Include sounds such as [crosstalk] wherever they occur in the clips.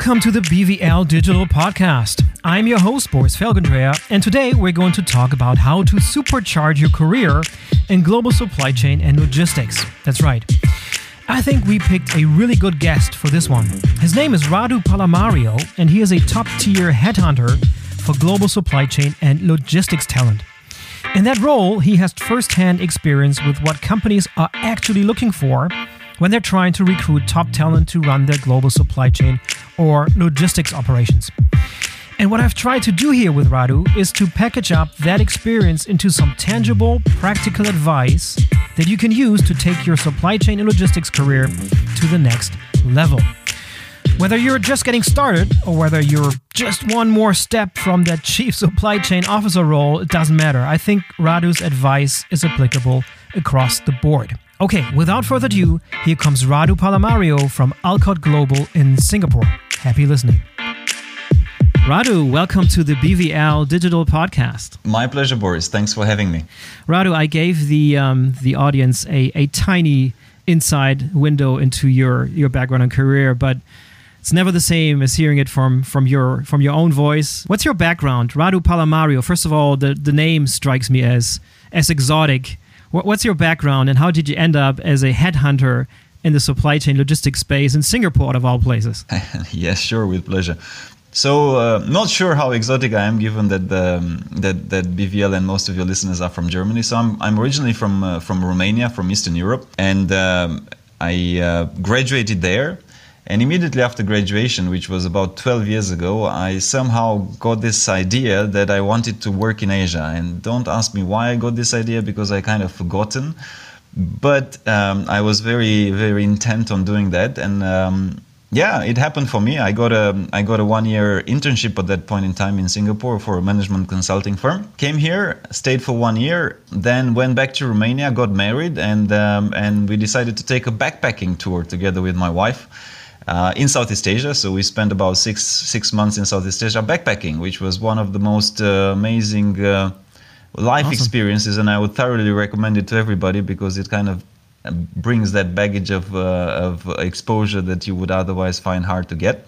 Welcome to the BVL Digital Podcast. I'm your host, Boris Felgendreher, and today we're going to talk about how to supercharge your career in global supply chain and logistics. That's right. I think we picked a really good guest for this one. His name is Radu Palamariu, and he is a top tier headhunter for global supply chain and logistics talent. In that role, he has first hand experience with what companies are actually looking for when they're trying to recruit top talent to run their global supply chain or logistics operations. And what I've tried to do here with Radu is to package up that experience into some tangible, practical advice that you can use to take your supply chain and logistics career to the next level. Whether you're just getting started or whether you're just one more step from that chief supply chain officer role, it doesn't matter. I think Radu's advice is applicable across the board. Okay, without further ado, here comes Radu Palamariu from Alcott Global in Singapore. Happy listening. Radu, welcome to the BVL Digital Podcast. My pleasure, Boris. Thanks for having me. Radu, I gave the um, the audience a, a tiny inside window into your your background and career, but it's never the same as hearing it from from your from your own voice. What's your background, Radu Palamariu? First of all, the the name strikes me as as exotic What's your background and how did you end up as a headhunter in the supply chain logistics space in Singapore, out of all places? [laughs] yes, sure, with pleasure. So, uh, not sure how exotic I am, given that the, um, that that BVL and most of your listeners are from Germany. So, I'm, I'm originally from uh, from Romania, from Eastern Europe, and um, I uh, graduated there. And immediately after graduation, which was about 12 years ago, I somehow got this idea that I wanted to work in Asia. And don't ask me why I got this idea because I kind of forgotten. But um, I was very, very intent on doing that. And um, yeah, it happened for me. I got a I got a one year internship at that point in time in Singapore for a management consulting firm. Came here, stayed for one year, then went back to Romania, got married, and um, and we decided to take a backpacking tour together with my wife uh, in Southeast Asia. So we spent about six six months in Southeast Asia backpacking, which was one of the most uh, amazing uh, life awesome. experiences, and I would thoroughly recommend it to everybody because it kind of uh, brings that baggage of uh, of exposure that you would otherwise find hard to get.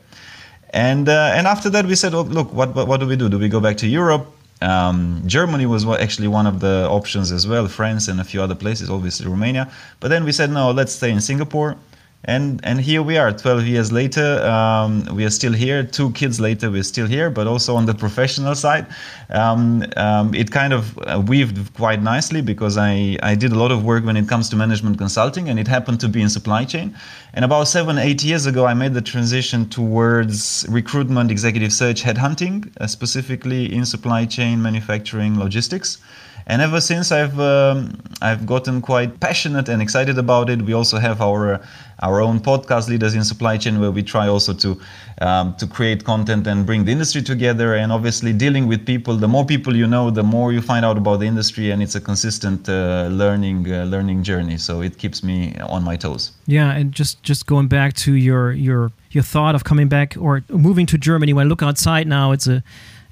And uh, and after that, we said, oh, look, what, what, what do we do? Do we go back to Europe? Um, Germany was actually one of the options as well, France and a few other places, obviously Romania. But then we said, no, let's stay in Singapore and and here we are 12 years later um, we are still here. Two kids later we're still here but also on the professional side. Um, um, it kind of uh, weaved quite nicely because I, I did a lot of work when it comes to management consulting and it happened to be in supply chain. And about seven eight years ago i made the transition towards recruitment executive search headhunting uh, specifically in supply chain manufacturing logistics and ever since I've um, I've gotten quite passionate and excited about it. We also have our our own podcast, Leaders in Supply Chain, where we try also to um, to create content and bring the industry together. And obviously, dealing with people, the more people you know, the more you find out about the industry, and it's a consistent uh, learning uh, learning journey. So it keeps me on my toes. Yeah, and just just going back to your your your thought of coming back or moving to Germany. When I look outside now, it's a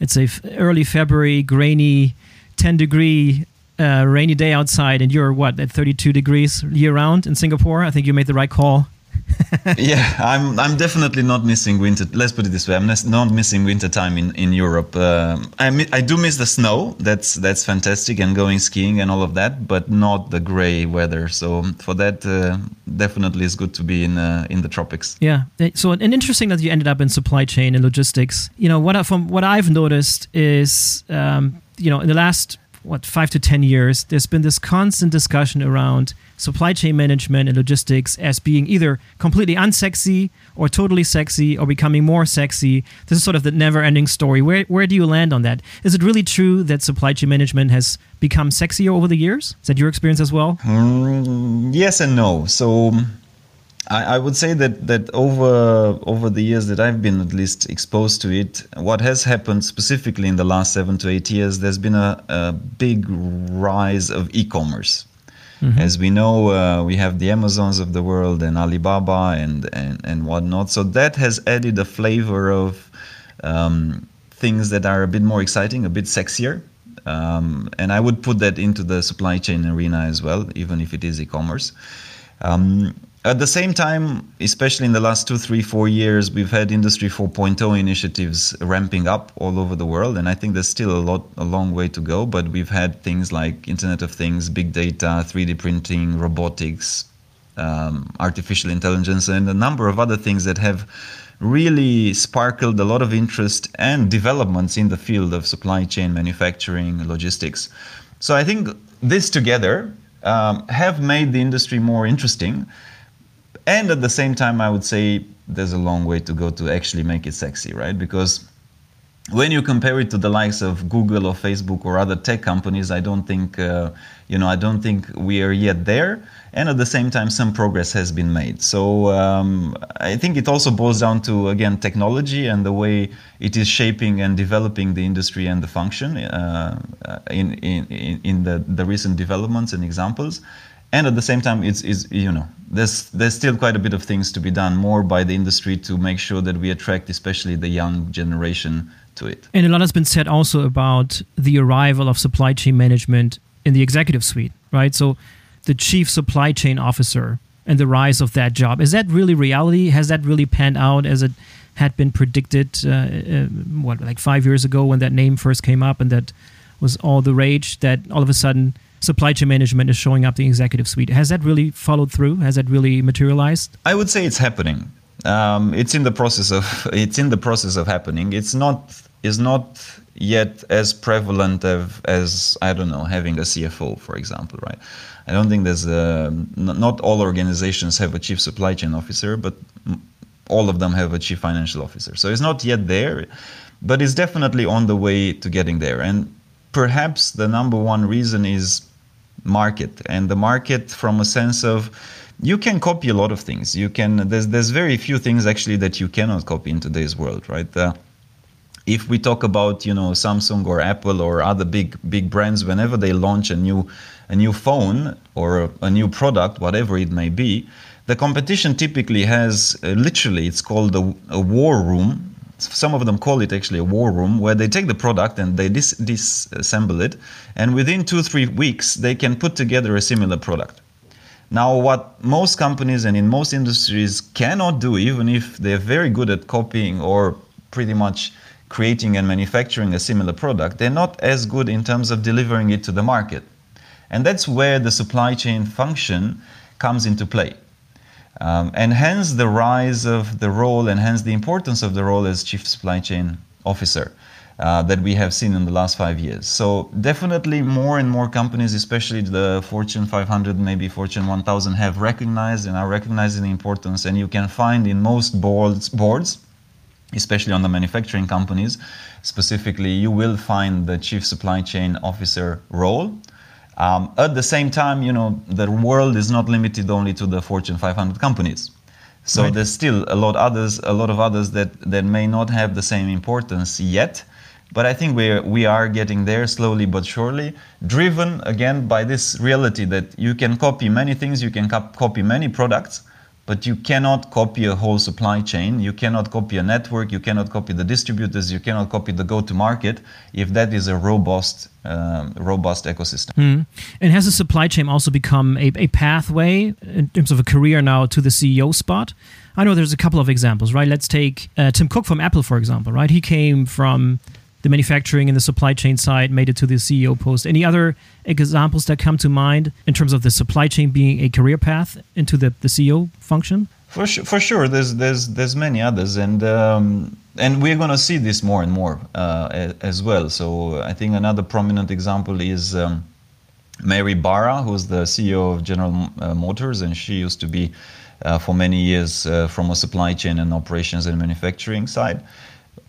it's a early February, grainy 10 degree uh, rainy day outside and you're what at 32 degrees year round in Singapore, I think you made the right call. [laughs] yeah, I'm I'm definitely not missing winter. Let's put it this way: I'm not missing winter time in in Europe. Uh, I mi- I do miss the snow. That's that's fantastic, and going skiing and all of that, but not the gray weather. So for that, uh, definitely is good to be in uh, in the tropics. Yeah. So and interesting that you ended up in supply chain and logistics. You know what from what I've noticed is. Um, you know, in the last what five to ten years, there's been this constant discussion around supply chain management and logistics as being either completely unsexy or totally sexy or becoming more sexy. This is sort of the never-ending story. Where where do you land on that? Is it really true that supply chain management has become sexier over the years? Is that your experience as well? Mm, yes and no. So I, I, would say that that over over the years that I've been at least exposed to it, what has happened specifically in the last seven to eight years, there's been a, a big rise of e-commerce. Mm-hmm. As we know, uh, we have the Amazons of the world and Alibaba and, and, and whatnot. So that has added a flavor of um, things that are a bit more exciting, a bit sexier. Um, and I would put that into the supply chain arena as well, even if it is e commerce. Um, at the same time, especially in the last two, three, four years, we've had Industry 4.0 initiatives ramping up all over the world, and I think there's still a lot, a long way to go. But we've had things like Internet of Things, big data, 3D printing, robotics, um, artificial intelligence, and a number of other things that have really sparkled a lot of interest and developments in the field of supply chain manufacturing, logistics. So I think this together um, have made the industry more interesting and at the same time, I would say there's a long way to go to actually make it sexy, right? Because when you compare it to the likes of Google or Facebook or other tech companies, I don't think, uh, you know, I don't think we are yet there. And at the same time, some progress has been made. So um, I think it also boils down to again technology and the way it is shaping and developing the industry and the function uh, in, in in the the recent developments and examples and at the same time it's, it's you know there's there's still quite a bit of things to be done more by the industry to make sure that we attract especially the young generation to it. And a lot has been said also about the arrival of supply chain management in the executive suite right? So the chief supply chain officer and the rise of that job is that really reality? Has that really panned out as it had been predicted uh, uh, what like five years ago when that name first came up and that was all the rage that all of a sudden supply chain management is showing up the executive suite. Has that really followed through? Has that really materialized? I would say it's happening. Um, it's in the process of [laughs] it's in the process of happening. It's not is not yet as prevalent of, as I don't know having a CFO, for example, right? I don't think there's a, not all organizations have a chief supply chain officer, but all of them have a chief financial officer. So it's not yet there, but it's definitely on the way to getting there. And perhaps the number one reason is market. And the market from a sense of you can copy a lot of things. You can there's there's very few things actually that you cannot copy in today's world right? Uh, if we talk about you know Samsung or Apple or other big big brands whenever they launch a new a new phone or a, new product whatever it may be the competition typically has uh, literally it's called a, a war room some of them call it actually a war room where they take the product and they dis- disassemble it and within two three weeks they can put together a similar product. Now what most companies and in most industries cannot do even if they're very good at copying or pretty much creating and manufacturing a similar product they're not as good in terms of delivering it to the market. And that's where the supply chain function comes into play um, and hence the rise of the role and hence the importance of the role as chief supply chain officer uh, that we have seen in the last five years. So definitely more and more companies, especially the Fortune 500, maybe Fortune 1000, have recognized and are recognizing the importance. And you can find in most boards, boards especially on the manufacturing companies, specifically, you will find the chief supply chain officer role. Um, at the same time, you know, the world is not limited only to the Fortune 500 companies. So right. there's still a lot others, a lot of others that, that may not have the same importance yet. But I think we we are getting there slowly but surely, driven again by this reality that you can copy many things, you can copy many products, but you cannot copy a whole supply chain. You cannot copy a network. You cannot copy the distributors. You cannot copy the go-to-market if that is a robust, um, robust ecosystem. Mm. And has the supply chain also become a, a pathway in terms of a career now to the CEO spot? I know there's a couple of examples, right? Let's take uh, Tim Cook from Apple, for example, right? He came from the manufacturing and the supply chain side made it to the CEO post. Any other examples that come to mind in terms of the supply chain being a career path into the, the CEO function? For sure, for sure. There's there's there's many others, and um, and we're going to see this more and more uh, as well. So I think another prominent example is. Um, Mary Barra, who's the CEO of General uh, Motors, and she used to be uh, for many years uh, from a supply chain and operations and manufacturing side.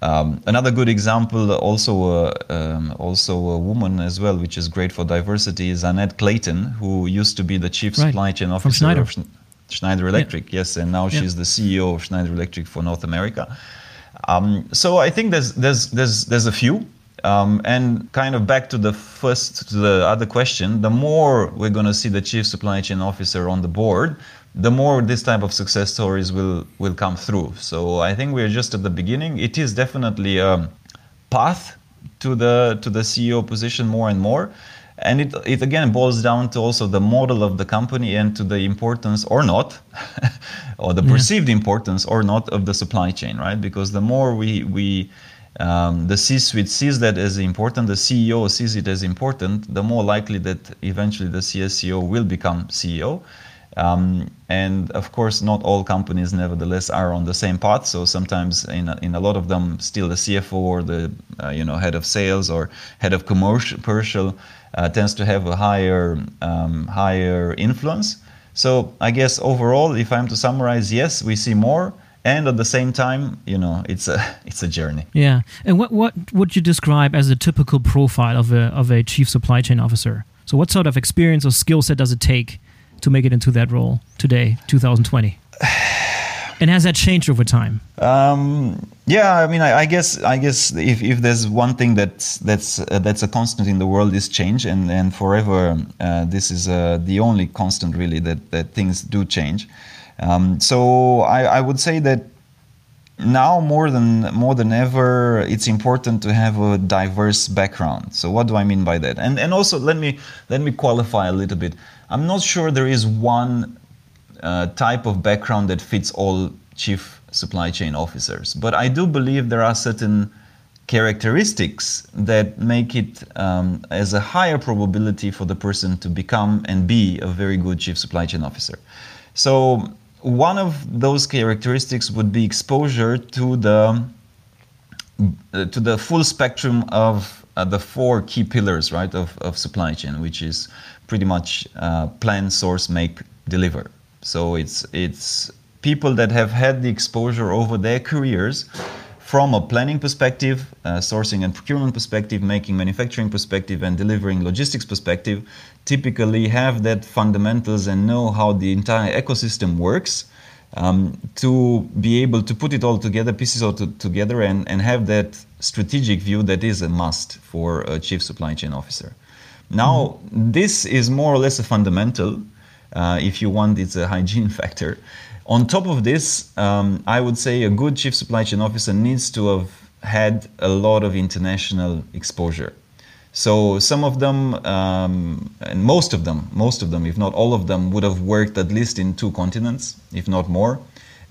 Um, another good example, also uh, um, also a woman as well, which is great for diversity, is Annette Clayton, who used to be the chief right. supply chain officer Schneider. of Schneider Electric. Yeah. Yes, and now yeah. she's the CEO of Schneider Electric for North America. Um, so I think there's there's there's there's a few. Um, and kind of back to the first to the other question, the more we're going to see the chief supply chain officer on the board, the more this type of success stories will will come through. So I think we're just at the beginning. It is definitely a path to the to the CEO position more and more. and it, it again boils down to also the model of the company and to the importance or not [laughs] or the perceived importance or not of the supply chain right because the more we we um, the C-suite sees that as important, the CEO sees it as important, the more likely that eventually the CSCO will become CEO. Um, and of course, not all companies, nevertheless, are on the same path. So sometimes, in a, in a lot of them, still the CFO or the uh, you know head of sales or head of commercial uh, tends to have a higher um, higher influence. So I guess overall, if I'm to summarize, yes, we see more, and at the same time, you know, it's a [laughs] it's a journey. Yeah. And what what would you describe as a typical profile of a of a chief supply chain officer? So what sort of experience or skill set does it take to make it into that role today, 2020? and has that changed over time? Um, yeah, I mean, I, I, guess I guess if, if there's one thing that's that's uh, that's a constant in the world is change, and and forever uh, this is uh, the only constant really that that things do change. Um, so I, I would say that now more than more than ever it's important to have a diverse background. So what do i mean by that? And and also let me let me qualify a little bit. I'm not sure there is one uh, type of background that fits all chief supply chain officers but i do believe there are certain characteristics that make it um, as a higher probability for the person to become and be a very good chief supply chain officer. So one of those characteristics would be exposure to the uh, to the full spectrum of uh, the four key pillars right of, of supply chain which is pretty much uh, plan source make deliver. So it's it's people that have had the exposure over their careers from a planning perspective, uh, sourcing and procurement perspective, making manufacturing perspective, and delivering logistics perspective, typically have that fundamentals and know how the entire ecosystem works um, to be able to put it all together, pieces all to, together, and, and have that strategic view that is a must for a chief supply chain officer. Now, mm-hmm. this is more or less a fundamental. Uh, if you want, it's a hygiene [laughs] factor. On top of this, um, I would say a good chief supply chain officer needs to have had a lot of international exposure. So some of them, um, and most of them, most of them, if not all of them, would have worked at least in two continents, if not more.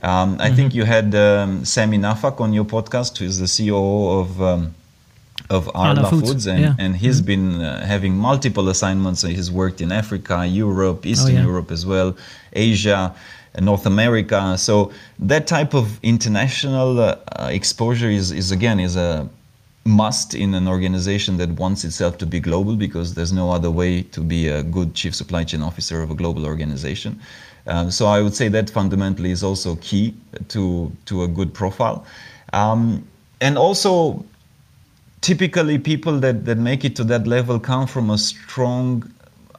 Um, I mm-hmm. think you had um, Sami Naffakh on your podcast, who is the CEO of um, of Arla, Foods, Foods, and, yeah. and he's mm-hmm. been uh, having multiple assignments. He's worked in Africa, Europe, Eastern oh, yeah. Europe as well, Asia. North America. So that type of international uh, exposure is, is again is a must in an organization that wants itself to be global because there's no other way to be a good chief supply chain officer of a global organization. Um, so I would say that fundamentally is also key to to a good profile, um, and also typically people that, that make it to that level come from a strong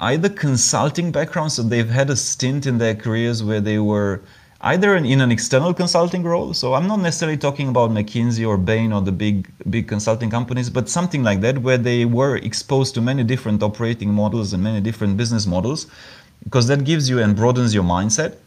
either consulting background, so they've had a stint in their careers where they were either in an external consulting role. So I'm not necessarily talking about McKinsey or Bain or the big big consulting companies, but something like that where they were exposed to many different operating models and many different business models, because that gives you and broadens your mindset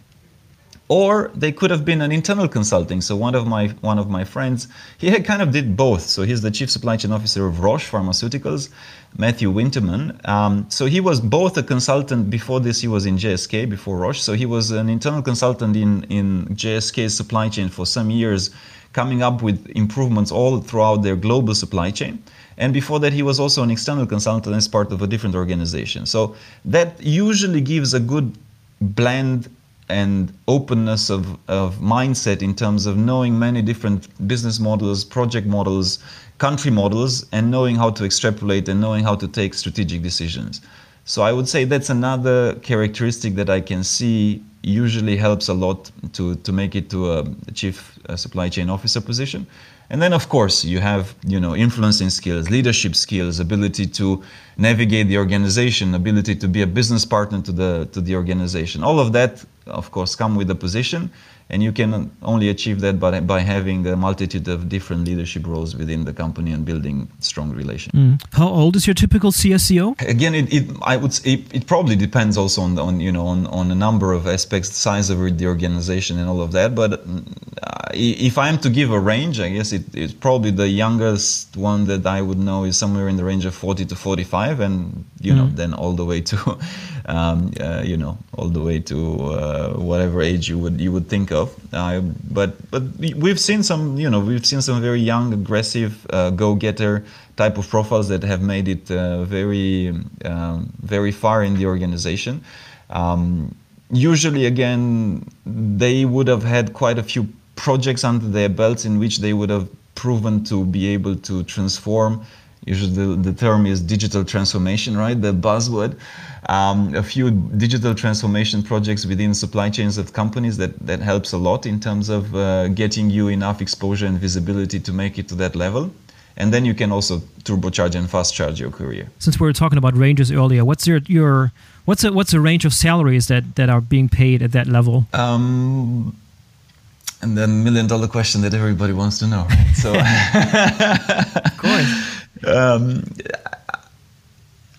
or they could have been an internal consulting. So one of my one of my friends, he kind of did both. So he's the chief supply chain officer of Roche Pharmaceuticals, Matthew Winterman. Um, so he was both a consultant before this. He was in GSK before Roche. So he was an internal consultant in in GSK's supply chain for some years, coming up with improvements all throughout their global supply chain. And before that, he was also an external consultant as part of a different organization. So that usually gives a good blend and openness of, of mindset in terms of knowing many different business models, project models, country models, and knowing how to extrapolate and knowing how to take strategic decisions. So I would say that's another characteristic that I can see usually helps a lot to, to make it to a chief supply chain officer position. And then, of course, you have you know influencing skills, leadership skills, ability to navigate the organization, ability to be a business partner to the to the organization. All of that, of course, come with the position and you can only achieve that by, by having a multitude of different leadership roles within the company and building strong relations. Mm. How old is your typical CSCO? Again, it, it I would it, it probably depends also on, on you know on, on a number of aspects, size of the organization and all of that. But uh, if I'm to give a range, I guess it, it's probably the youngest one that I would know is somewhere in the range of 40 to 45, and you mm-hmm. know, then all the way to, [laughs] um, uh, you know, all the way to uh, whatever age you would you would think of. Uh, but but we've seen some, you know, we've seen some very young, aggressive, uh, go-getter type of profiles that have made it uh, very um, very far in the organization. Um, usually, again, they would have had quite a few projects under their belts in which they would have proven to be able to transform. Usually, the, the term is digital transformation, right? The buzzword. Um, a few digital transformation projects within supply chains of companies that, that helps a lot in terms of uh, getting you enough exposure and visibility to make it to that level and then you can also turbocharge and fast charge your career. Since we were talking about ranges earlier, what's your your what's a what's a range of salaries that that are being paid at that level? Um, and then million dollar question that everybody wants to know. Right? So, [laughs] of course. Um,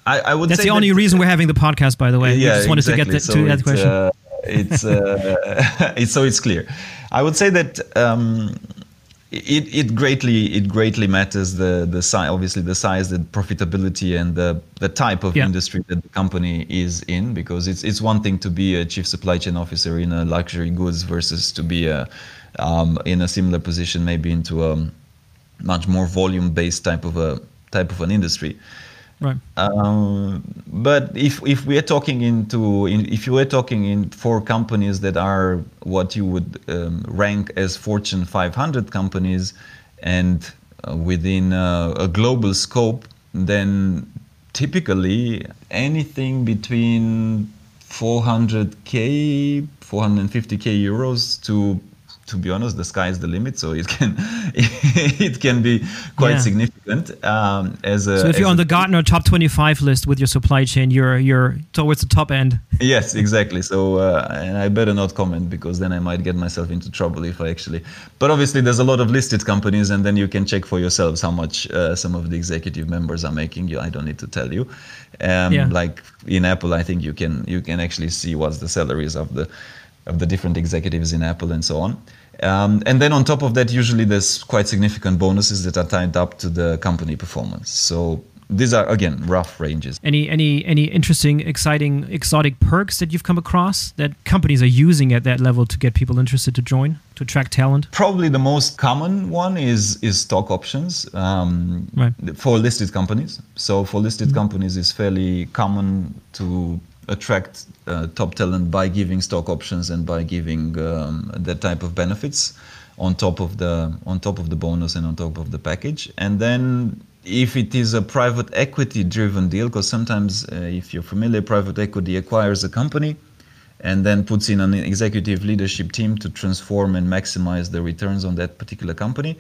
I, I, would. That's the only that, reason we're having the podcast, by the way. Yeah, we just wanted exactly. to get so to that question. Uh, it's, uh, [laughs] it's so it's clear. I would say that um, it, it greatly it greatly matters the the size obviously the size the profitability and the the type of yeah. industry that the company is in because it's it's one thing to be a chief supply chain officer in a luxury goods versus to be a um, in a similar position maybe into a much more volume based type of a type of an industry Right. Um, but if if we are talking into in, if you are talking in for companies that are what you would um, rank as Fortune 500 companies, and uh, within uh, a global scope, then typically anything between 400k, 450k euros to to be honest, the sky is the limit, so it can [laughs] it can be quite yeah. significant. Um, as a, so if you're on the Gartner top 25 list with your supply chain, you're you're towards the top end. [laughs] Yes, exactly. So uh, and I better not comment because then I might get myself into trouble if I actually. But obviously, there's a lot of listed companies, and then you can check for yourselves how much uh, some of the executive members are making. You, I don't need to tell you. Um, yeah. Like in Apple, I think you can you can actually see what's the salaries of the of the different executives in Apple and so on. Um, and then on top of that, usually there's quite significant bonuses that are tied up to the company performance. So these are again rough ranges. Any any any interesting, exciting, exotic perks that you've come across that companies are using at that level to get people interested to join to attract talent? Probably the most common one is is stock options um, right. for listed companies. So for listed mm-hmm. companies, it's fairly common to attract uh, top talent by giving stock options and by giving um, that type of benefits on top of the on top of the bonus and on top of the package. And then if it is a private equity driven deal because sometimes uh, if you're familiar private equity acquires a company and then puts in an executive leadership team to transform and maximize the returns on that particular company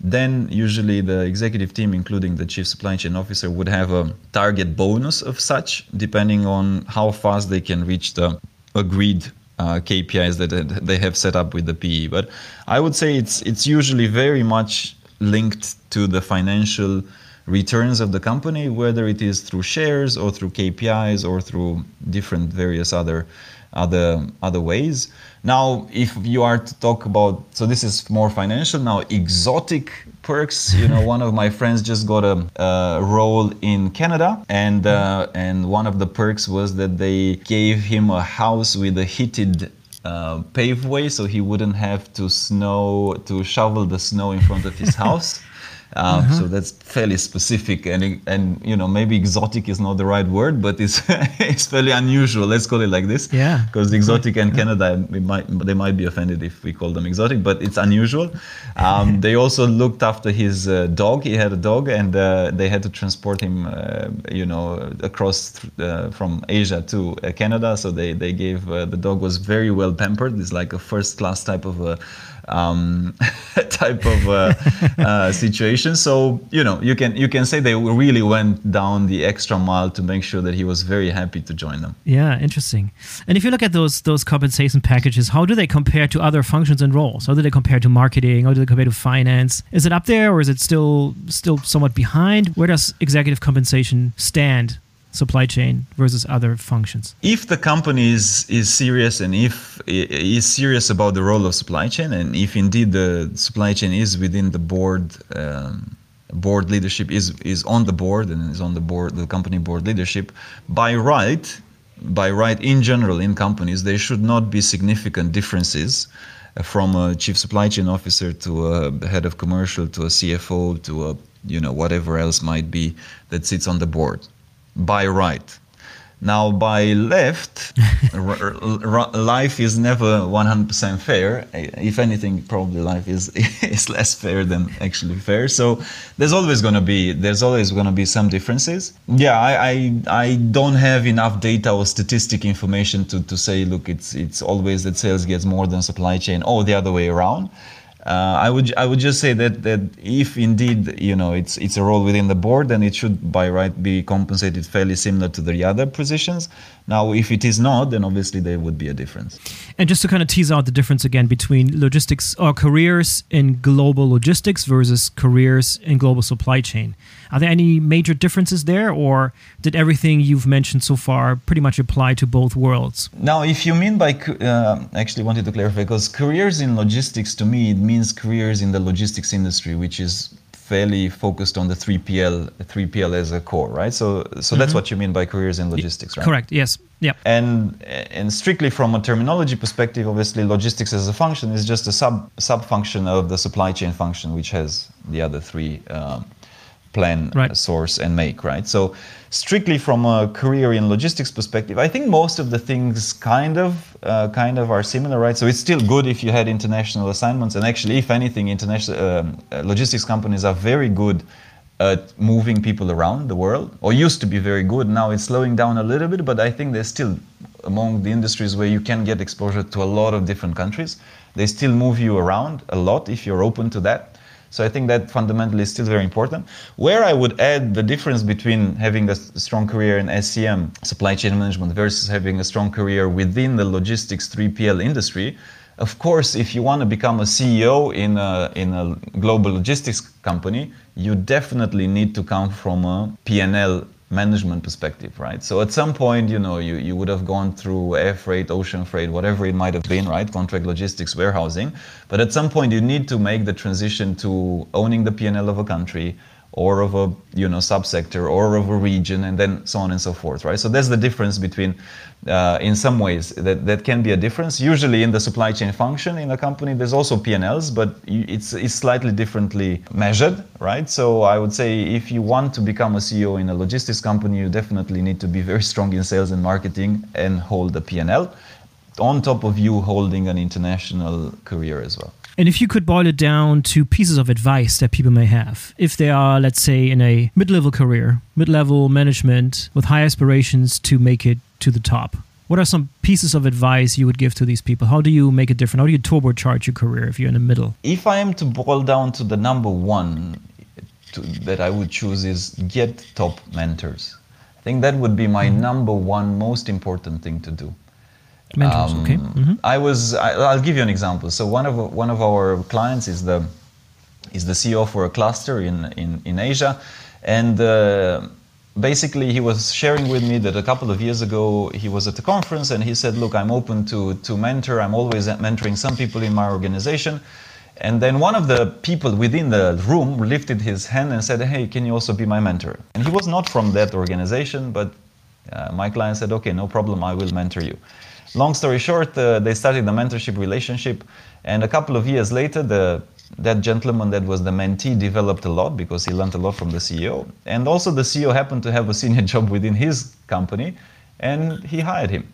then usually the executive team, including the chief supply chain officer, would have a target bonus of such, depending on how fast they can reach the agreed uh, KPIs that they have set up with the PE. But I would say it's it's usually very much linked to the financial returns of the company, whether it is through shares or through KPIs or through different various other other other ways. Now, if you are to talk about, so this is more financial. Now, exotic perks. You know, [laughs] one of my friends just got a, role in Canada, and uh, and one of the perks was that they gave him a house with a heated uh, paveway, so he wouldn't have to snow to shovel the snow in front of his [laughs] house. Um, uh-huh. So that's fairly specific, and and you know maybe exotic is not the right word, but it's [laughs] it's fairly unusual. Let's call it like this. Yeah. Because exotic and Canada, we might they might be offended if we call them exotic, but it's unusual. Um, [laughs] they also looked after his uh, dog. He had a dog, and uh, they had to transport him, uh, you know, across uh, from Asia to uh, Canada. So they they gave uh, the dog was very well pampered. It's like a first class type of a um, [laughs] type of uh, uh, situation. So you know, you can you can say they really went down the extra mile to make sure that he was very happy to join them. Yeah, interesting. And if you look at those those compensation packages, how do they compare to other functions and roles? How do they compare to marketing? How do they compare to finance? Is it up there, or is it still still somewhat behind? Where does executive compensation stand supply chain versus other functions? If the company is, is serious and if is serious about the role of supply chain, and if indeed the supply chain is within the board, um, board leadership is is on the board and is on the board, the company board leadership, by right, by right in general in companies, there should not be significant differences from a chief supply chain officer to a head of commercial to a CFO to a you know whatever else might be that sits on the board by right. Now by left [laughs] life is never 100% fair. If anything probably life is [laughs] is less fair than actually fair. So there's always going to be there's always going to be some differences. Yeah I, I, I don't have enough data or statistic information to, to say look it's it's always that sales gets more than supply chain. Or the other way around uh, I would I would just say that that if indeed you know it's it's a role within the board, then it should by right be compensated fairly similar to the other positions. Now, if it is not, then obviously there would be a difference. And just to kind of tease out the difference again between logistics or careers in global logistics versus careers in global supply chain, are there any major differences there, or did everything you've mentioned so far pretty much apply to both worlds? Now, if you mean by uh, actually wanted to clarify because careers in logistics to me it means careers in the logistics industry, which is fairly focused on the 3PL 3PL as a core, right? So so mm-hmm. that's what you mean by careers in logistics, right? Correct. Yes. Yeah. And and strictly from a terminology perspective, obviously logistics as a function is just a sub sub function of the supply chain function, which has the other three. Um, plan, right. source, and make, right? So, strictly from a career in logistics perspective, I think most of the things kind of uh, kind of are similar, right? So it's still good if you had international assignments, and actually, if anything, international um, uh, logistics companies are very good at moving people around the world, or used to be very good. Now it's slowing down a little bit, but I think they're still among the industries where you can get exposure to a lot of different countries. They still move you around a lot if you're open to that. So I think that fundamentally is still very important. Where I would add the difference between having a strong career in SCM, supply chain management, versus having a strong career within the logistics 3PL industry. Of course, if you want to become a CEO in a, in a global logistics company, you definitely need to come from a P&L management perspective, right? So at some point, you know, you, you would have gone through air freight, ocean freight, whatever it might have been, right? Contract logistics, warehousing. But at some point, you need to make the transition to owning the P&L of a country, or of a you know subsector or of a region and then so on and so forth right? So that's the difference between uh, in some ways that, that can be a difference. Usually in the supply chain function in a company there's also p&l's but it's, it's slightly differently measured right? So i would say if you want to become a ceo in a logistics company you definitely need to be very strong in sales and marketing and hold the p&l on top of you holding an international career as well and if you could boil it down to pieces of advice that people may have, if they are, let's say, in a mid level career, mid level management with high aspirations to make it to the top, what are some pieces of advice you would give to these people? How do you make it different? How do you turbocharge your career if you're in the middle? If I am to boil down to the number one to, that I would choose is get top mentors. I think that would be my mm-hmm. number one most important thing to do. Mentors, um, okay. Mm-hmm. I was. I, will give you an example. So one of one of our clients is the is the CEO for a cluster in in, in Asia, and. Uh, basically, he was sharing with me that a couple of years ago he was at a conference and he said, "Look, I'm open to to mentor. I'm always mentoring some people in my organization." And then one of the people within the room lifted his hand and said, Hey, can you also be my mentor? And he was not from that organization, but uh, my client said, Okay, no problem, I will mentor you. Long story short, uh, they started a mentorship relationship, and a couple of years later, the that gentleman that was the mentee developed a lot because he learned a lot from the CEO, and also the CEO happened to have a senior [laughs] job within his company, and he hired him.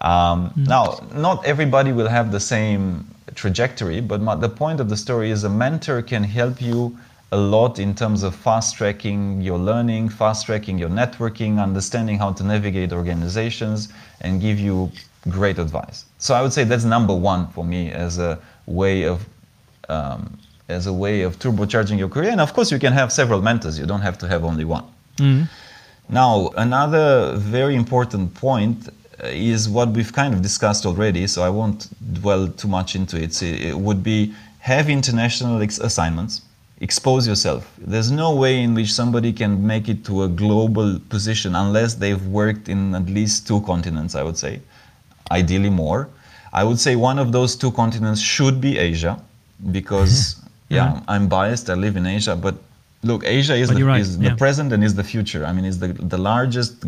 Um, mm. Now, not everybody will have the same trajectory, but my, the point of the story is a mentor can help you a lot in terms of fast tracking your learning, fast tracking your networking, understanding how to navigate organizations, and give you great advice. So I would say that's number one for me as a way of um, as a way of turbocharging your career. And of course, you can have several mentors. You don't have to have only one. Mm-hmm. Now, another very important point is what we've kind of discussed already. So I won't dwell too much into it. It would be have international assignments. expose yourself. There's no way in which somebody can make it to a global position unless they've worked in at least two continents, I would say, ideally more. I would say one of those two continents should be Asia because, [laughs] yeah. yeah, I'm biased, I live in Asia, but look, Asia is, the, right. is yeah. the, present and is the future. I mean, it's the, the largest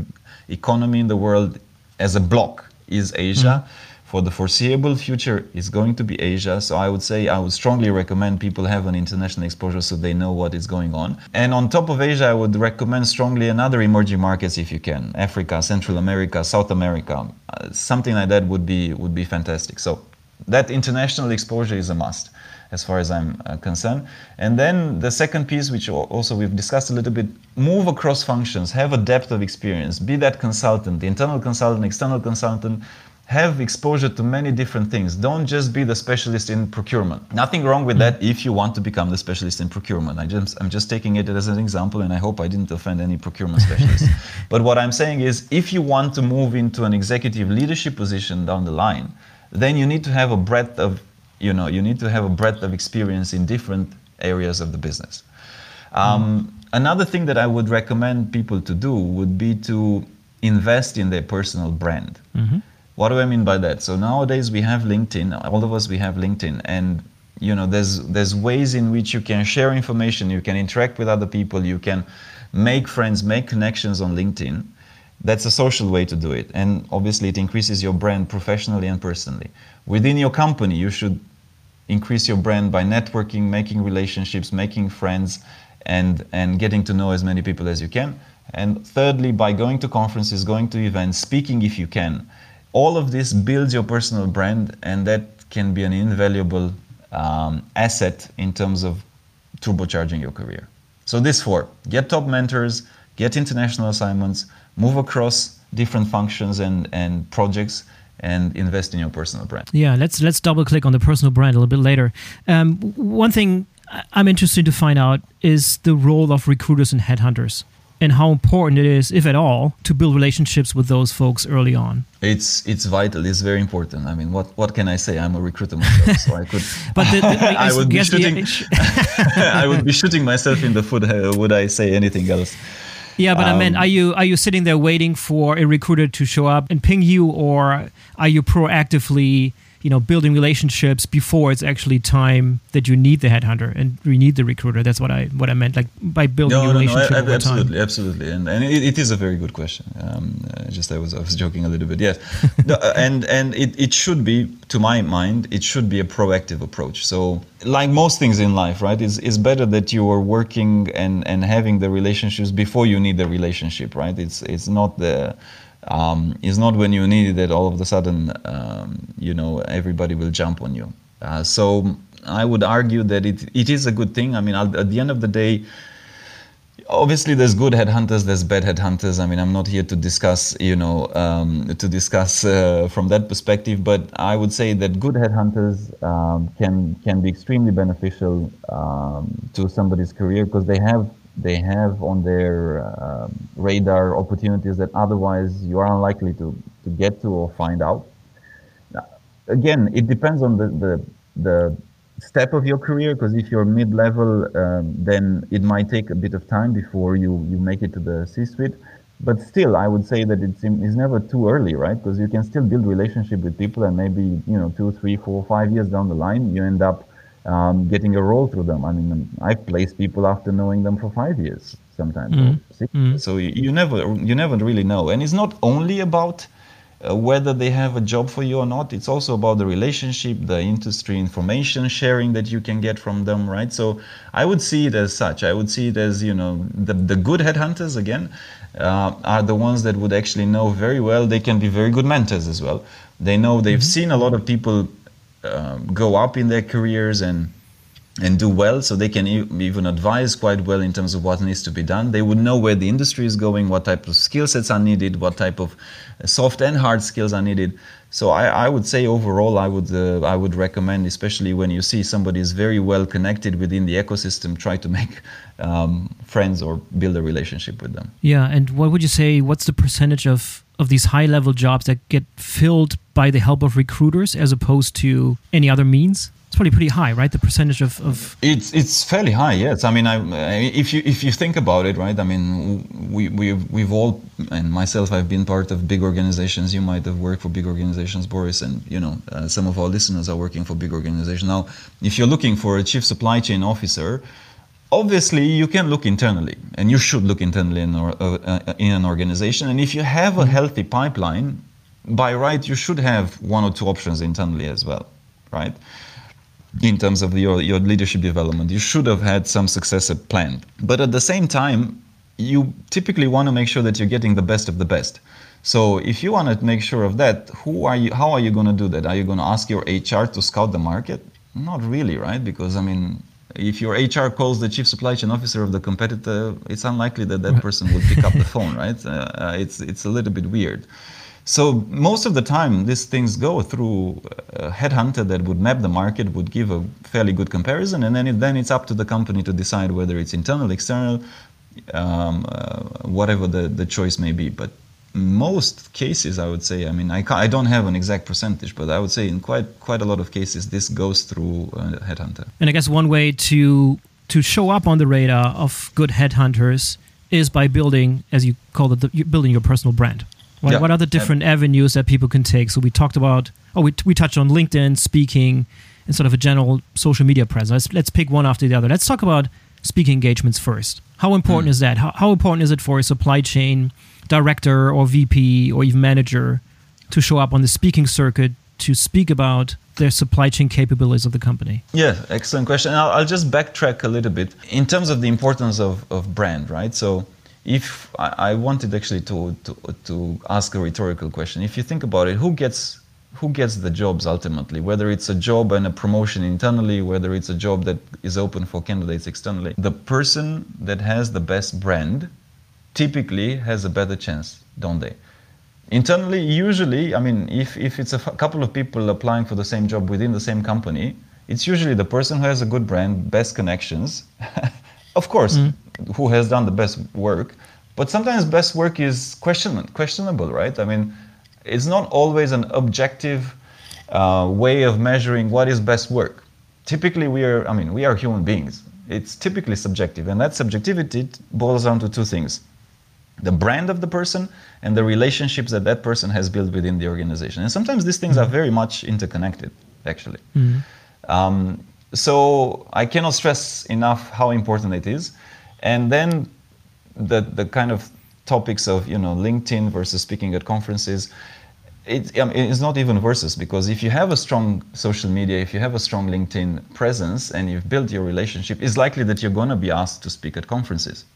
economy in the world as a block is Asia. Mm-hmm for the foreseeable future is going to be Asia. So I would say I would strongly recommend people have an international exposure so they know what is going on. And on top of Asia, I would recommend strongly another emerging markets if you can, Africa, Central America, South America, uh, something like that would be would be fantastic. So that international exposure is a must as far as I'm uh, concerned. And then the second piece, which also we've discussed a little bit, move across functions, have a depth of experience, be that consultant, the internal consultant, external consultant, have exposure to many different things. Don't just be the specialist in procurement. Nothing wrong with that if you want to become the specialist in procurement. I just, I'm just taking it as an example, and I hope I didn't offend any procurement specialists. [laughs] but what I'm saying is, if you want to move into an executive leadership position down the line, then you need to have a breadth of, you know, you need to have a breadth of experience in different areas of the business. Um, mm. Another thing that I would recommend people to do would be to invest in their personal brand. Mm-hmm what do I mean by that? So nowadays we have LinkedIn. All of us we have LinkedIn, and you know there's there's ways in which you can share information, you can interact with other people, you can make friends, make connections on LinkedIn. That's a social way to do it, and obviously it increases your brand professionally and personally. Within your company, you should increase your brand by networking, making relationships, making friends, and and getting to know as many people as you can. And thirdly, by going to conferences, going to events, speaking if you can all of this builds your personal brand, and that can be an invaluable um, asset in terms of turbocharging your career. So, this four get top mentors, get international assignments, move across different functions and, and projects and invest in your personal brand. Yeah, let's let's double click on the personal brand a little bit later. Um, one thing I'm interested to find out is the role of recruiters and headhunters and how important it is, if at all, to build relationships with those folks early on. It's it's vital. It's very important. I mean, what what can I say? I'm a recruiter myself, so I could. [laughs] but the, the, [laughs] I would be shooting. [laughs] I would be shooting myself in the foot. Uh, would I say anything else? Yeah, but um, I mean, are you are you sitting there waiting for a recruiter to show up and ping you, or are you proactively? You know building relationships before it's actually time that you need the headhunter and you need the recruiter. That's what i what i meant like by building no, a relationship no, no, absolutely time. absolutely. And, and it, it is a very good question. Um, uh, just i was i was joking a little bit. Yes. [laughs] No, uh, and and it, it should be to my mind it should be a proactive approach. So like most things in life right it's, it's better that you are working and and having the relationships before you need the relationship right? It's it's not the um, is not when you need it that all of a sudden um, you know everybody will jump on you. Uh, so I would argue that it, it is a good thing. I mean, at the end of the day, obviously there's good headhunters, there's bad headhunters. I mean, I'm not here to discuss, you know, um, to discuss uh, from that perspective, but I would say that good headhunters um, can can be extremely beneficial um, to somebody's career because they have they have on their uh, radar opportunities that otherwise you are unlikely to, to get to or find out. Again, it depends on the, the, the step of your career because if you're mid-level, um, then it might take a bit of time before you, you make it to the C-suite. But still, I would say that it's, it's never too early, right? Because you can still build relationship with people, and maybe you know two, three, four, five years down the line, you end up um, getting a role through them. I mean, I've placed people after knowing them for five years sometimes. Mm. Mm. So you, you, never you never really know, and it's not only about uh, whether they have a job for you or not. It's also about the relationship, the industry information sharing that you can get from them, right? So I would see it as such. I would see it as you know the the good headhunters again. Uh, are the ones that would actually know very well. They can be very good mentors as well. They know they've mm-hmm. seen a lot of people um, go up in their careers and and do well so they can even advise quite well in terms of what needs to be done. They would know where the industry is going what type of skill sets are needed what type of uh, soft and hard skills are needed. So I, I would say overall I would uh, I would recommend especially when you see somebody is very well connected within the ecosystem try to make um, friends or build a relationship with them. Yeah and what would you say what's the percentage of of these high level jobs that get filled by the help of recruiters as opposed to any other means? Probably pretty high, right? The percentage of, of it's it's fairly high. Yes, I mean, I, if you if you think about it, right? I mean, we we've we've all and myself, I've been part of big organizations. You might have worked for big organizations, Boris, and you know, uh, some of our listeners are working for big organizations. Now, if you're looking for a chief supply chain officer, obviously you can look internally, and you should look internally in, or, uh, uh, in an organization. And if you have a healthy pipeline, by right, you should have one or two options internally as well, right? In terms of your, your leadership development. You should have had some successor planned. But at the same time, you typically want to make sure that you're getting the best of the best. So if you want to make sure of that, who are you how are you going to do that? Are you going to ask your HR to scout the market? Not really, right? Because I mean, if your HR calls the chief supply chain officer of the competitor, it's unlikely that that person will pick up the phone, right? Uh, it's it's a little bit weird. So most of the time, these things go through a headhunter that would map the market, would give a fairly good comparison, and then it, then it's up to the company to decide whether it's internal, external, um, uh, whatever the, the choice may be. But most cases, I would say, I mean, I, I don't have an exact percentage, but I would say in quite quite a lot of cases, this goes through a headhunter. And I guess one way to to show up on the radar of good headhunters is by building, as you call it, the, building your personal brand. What, yeah. what are the different yeah. avenues that people can take? So we talked about, oh, we, we touched on LinkedIn, speaking, and sort of a general social media presence. Let's, let's pick one after the other. Let's talk about speaking engagements first. How important mm. is that? How, how important is it for a supply chain director or VP or even manager to show up on the speaking circuit to speak about their supply chain capabilities of the company? Yeah, excellent question. I'll, I'll, just backtrack a little bit in terms of the importance of, of brand, right? So if I, wanted actually to, to, to ask a rhetorical question, if you think about it, who gets who gets the jobs ultimately? Whether it's a job and a promotion internally, whether it's a job that is open for candidates externally, the person that has the best brand typically has a better chance, don't they? Internally, usually, I mean, if, if it's a f- couple of people applying for the same job within the same company, it's usually the person who has a good brand, best connections. [laughs] of course, mm who has done the best work. But sometimes best work is question, questionable, right? I mean, it's not always an objective uh, way of measuring what is best work. Typically, we are, I mean, we are human beings. It's typically subjective, and that subjectivity boils down to two things the brand of the person and the relationships that that person has built within the organization. And sometimes these things are mm-hmm. very much interconnected, actually. Mm-hmm. Um, so I cannot stress enough how important it is. And then the, the kind of topics of you know LinkedIn versus speaking at conferences, it, I mean, it's not even versus because if you have a strong social media, if you have a strong LinkedIn presence and you've built your relationship, it's likely that you're going to be asked to speak at conferences.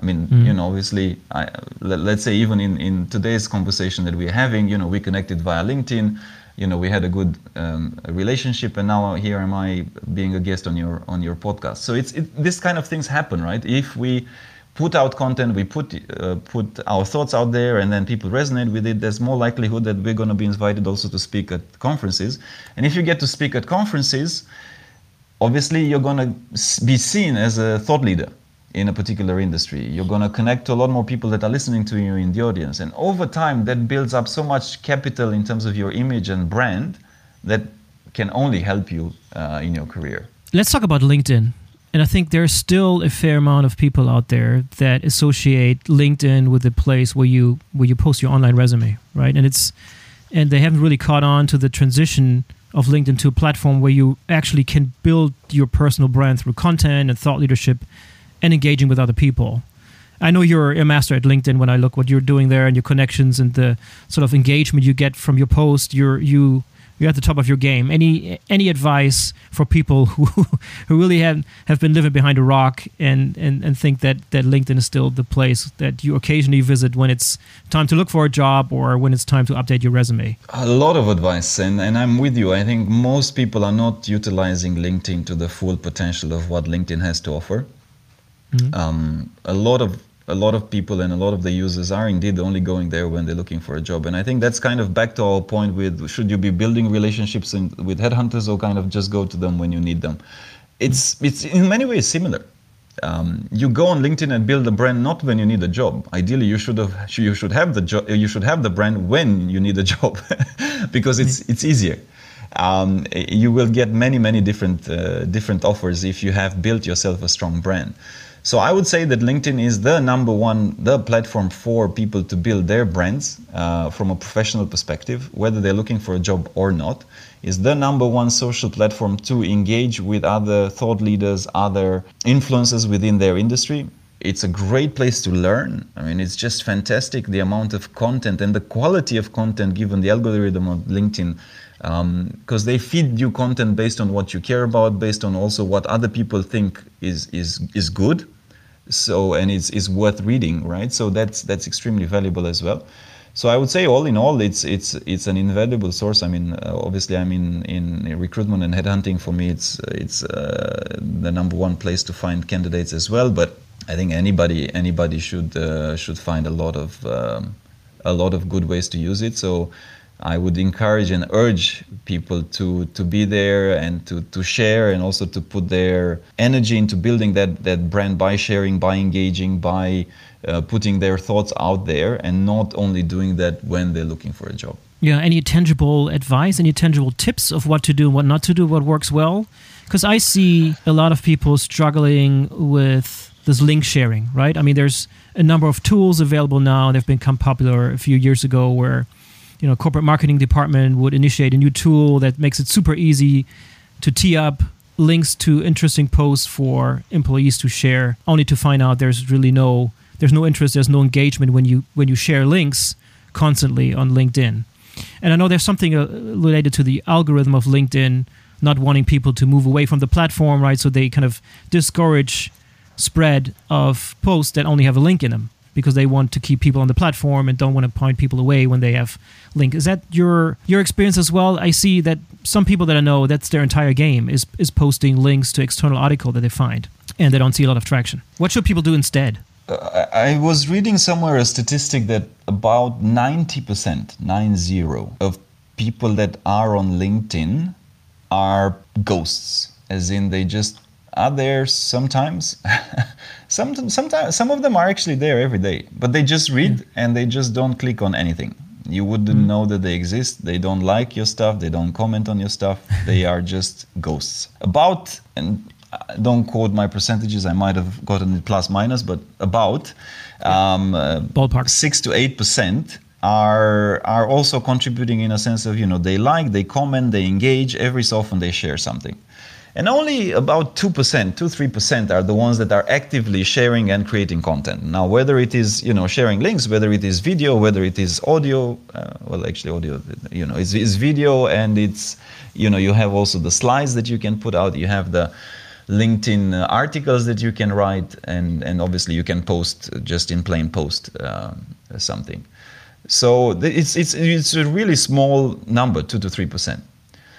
I mean, mm. you know, obviously, I, let, us say even in, in today's conversation that we're having, you know, we connected via LinkedIn you know we had a good um, relationship and now here am i being a guest on your on your podcast. So it's it, this kind of things happen right? If we put out content we put uh, put our thoughts out there and then people resonate with it there's more likelihood that we're going to be invited also to speak at conferences. And if you get to speak at conferences obviously you're going to be seen as a thought leader in a particular industry. You're going to connect to a lot more people that are listening to you in the audience. And over time, that builds up so much capital in terms of your image and brand that can only help you uh, in your career. Let's talk about LinkedIn. And I think there's still a fair amount of people out there that associate LinkedIn with the place where you where you post your online resume, right? And it's and they haven't really caught on to the transition of LinkedIn to a platform where you actually can build your personal brand through content and thought leadership and engaging with other people. I know you're a master at LinkedIn when I look what you're doing there and your connections and the sort of engagement you get from your post. You're you you're at the top of your game. Any any advice for people who [laughs] who really have have been living behind a rock and, and, and think that, that LinkedIn is still the place that you occasionally visit when it's time to look for a job or when it's time to update your resume? A lot of advice and, and I'm with you. I think most people are not utilizing LinkedIn to the full potential of what LinkedIn has to offer. Mm-hmm. Um, a lot of a lot of people and a lot of the users are indeed only going there when they're looking for a job. And I think that's kind of back to our point with should you be building relationships in, with headhunters or kind of just go to them when you need them. It's it's in many ways similar. Um, you go on LinkedIn and build a brand not when you need a job. Ideally, you should have you should have the job you should have the brand when you need a job [laughs] because it's it's easier. um, you will get many, many different uh, different offers if you have built yourself a strong brand. So I would say that LinkedIn is the number one, the platform for people to build their brands uh, from a professional perspective, whether they're looking for a job or not. Is the number one social platform to engage with other thought leaders, other influencers within their industry. It's a great place to learn. I mean, it's just fantastic the amount of content and the quality of content given the algorithm of LinkedIn because um, they feed you content based on what you care about, based on also what other people think is is is good. So and it's is worth reading, right? So that's that's extremely valuable as well. So I would say, all in all, it's it's it's an invaluable source. I mean, uh, obviously, I'm in, in recruitment and headhunting. For me, it's it's uh, the number one place to find candidates as well. But I think anybody anybody should uh, should find a lot of um, a lot of good ways to use it. So I would encourage and urge people to, to be there and to, to share and also to put their energy into building that, that brand by sharing, by engaging, by uh, putting their thoughts out there and not only doing that when they're looking for a job. Yeah, any tangible advice, any tangible tips of what to do, what not to do, what works well? Because I see a lot of people struggling with this link sharing, right? I mean, there's a number of tools available now. They've become popular a few years ago where you know corporate marketing department would initiate a new tool that makes it super easy to tee up links to interesting posts for employees to share only to find out there's really no there's no interest there's no engagement when you when you share links constantly on linkedin. And i know there's something uh, related to the algorithm of linkedin not wanting people to move away from the platform right? So they kind of discourage spread of posts that only have a link in them because they want to keep people on the platform and don't want to point people away when they have link. Is that your your experience as well? I see that some people that I know that's their entire game is is posting links to external article that they find and they don't see a lot of traction. What should people do instead? Uh, I was reading somewhere a statistic that about 90%, 90 of people that are on LinkedIn are ghosts as in they just are there sometimes. [laughs] some, sometimes some of them are actually there every day, but they just read mm. and they just don't click on anything. You wouldn't mm. know that they exist. They don't like your stuff. They don't comment on your stuff. [laughs] they are just ghosts. About and don't quote my percentages. I might have gotten it plus minus, but about um, uh, ballpark six to eight percent are are also contributing in a sense of you know they like, they comment, they engage. Every so often they share something. And only about 2%, 2 3% are the ones that are actively sharing and creating content. Now, whether it is, you know, sharing links, whether it is video, whether it is audio, uh, well, actually, audio, you know, it's, it's video and it's, you know, you have also the slides that you can put out, you have the, LinkedIn uh, articles that you can write, and, and obviously you can post just in plain post uh, something. So it's, it's, it's a really small number, 2 to 3%.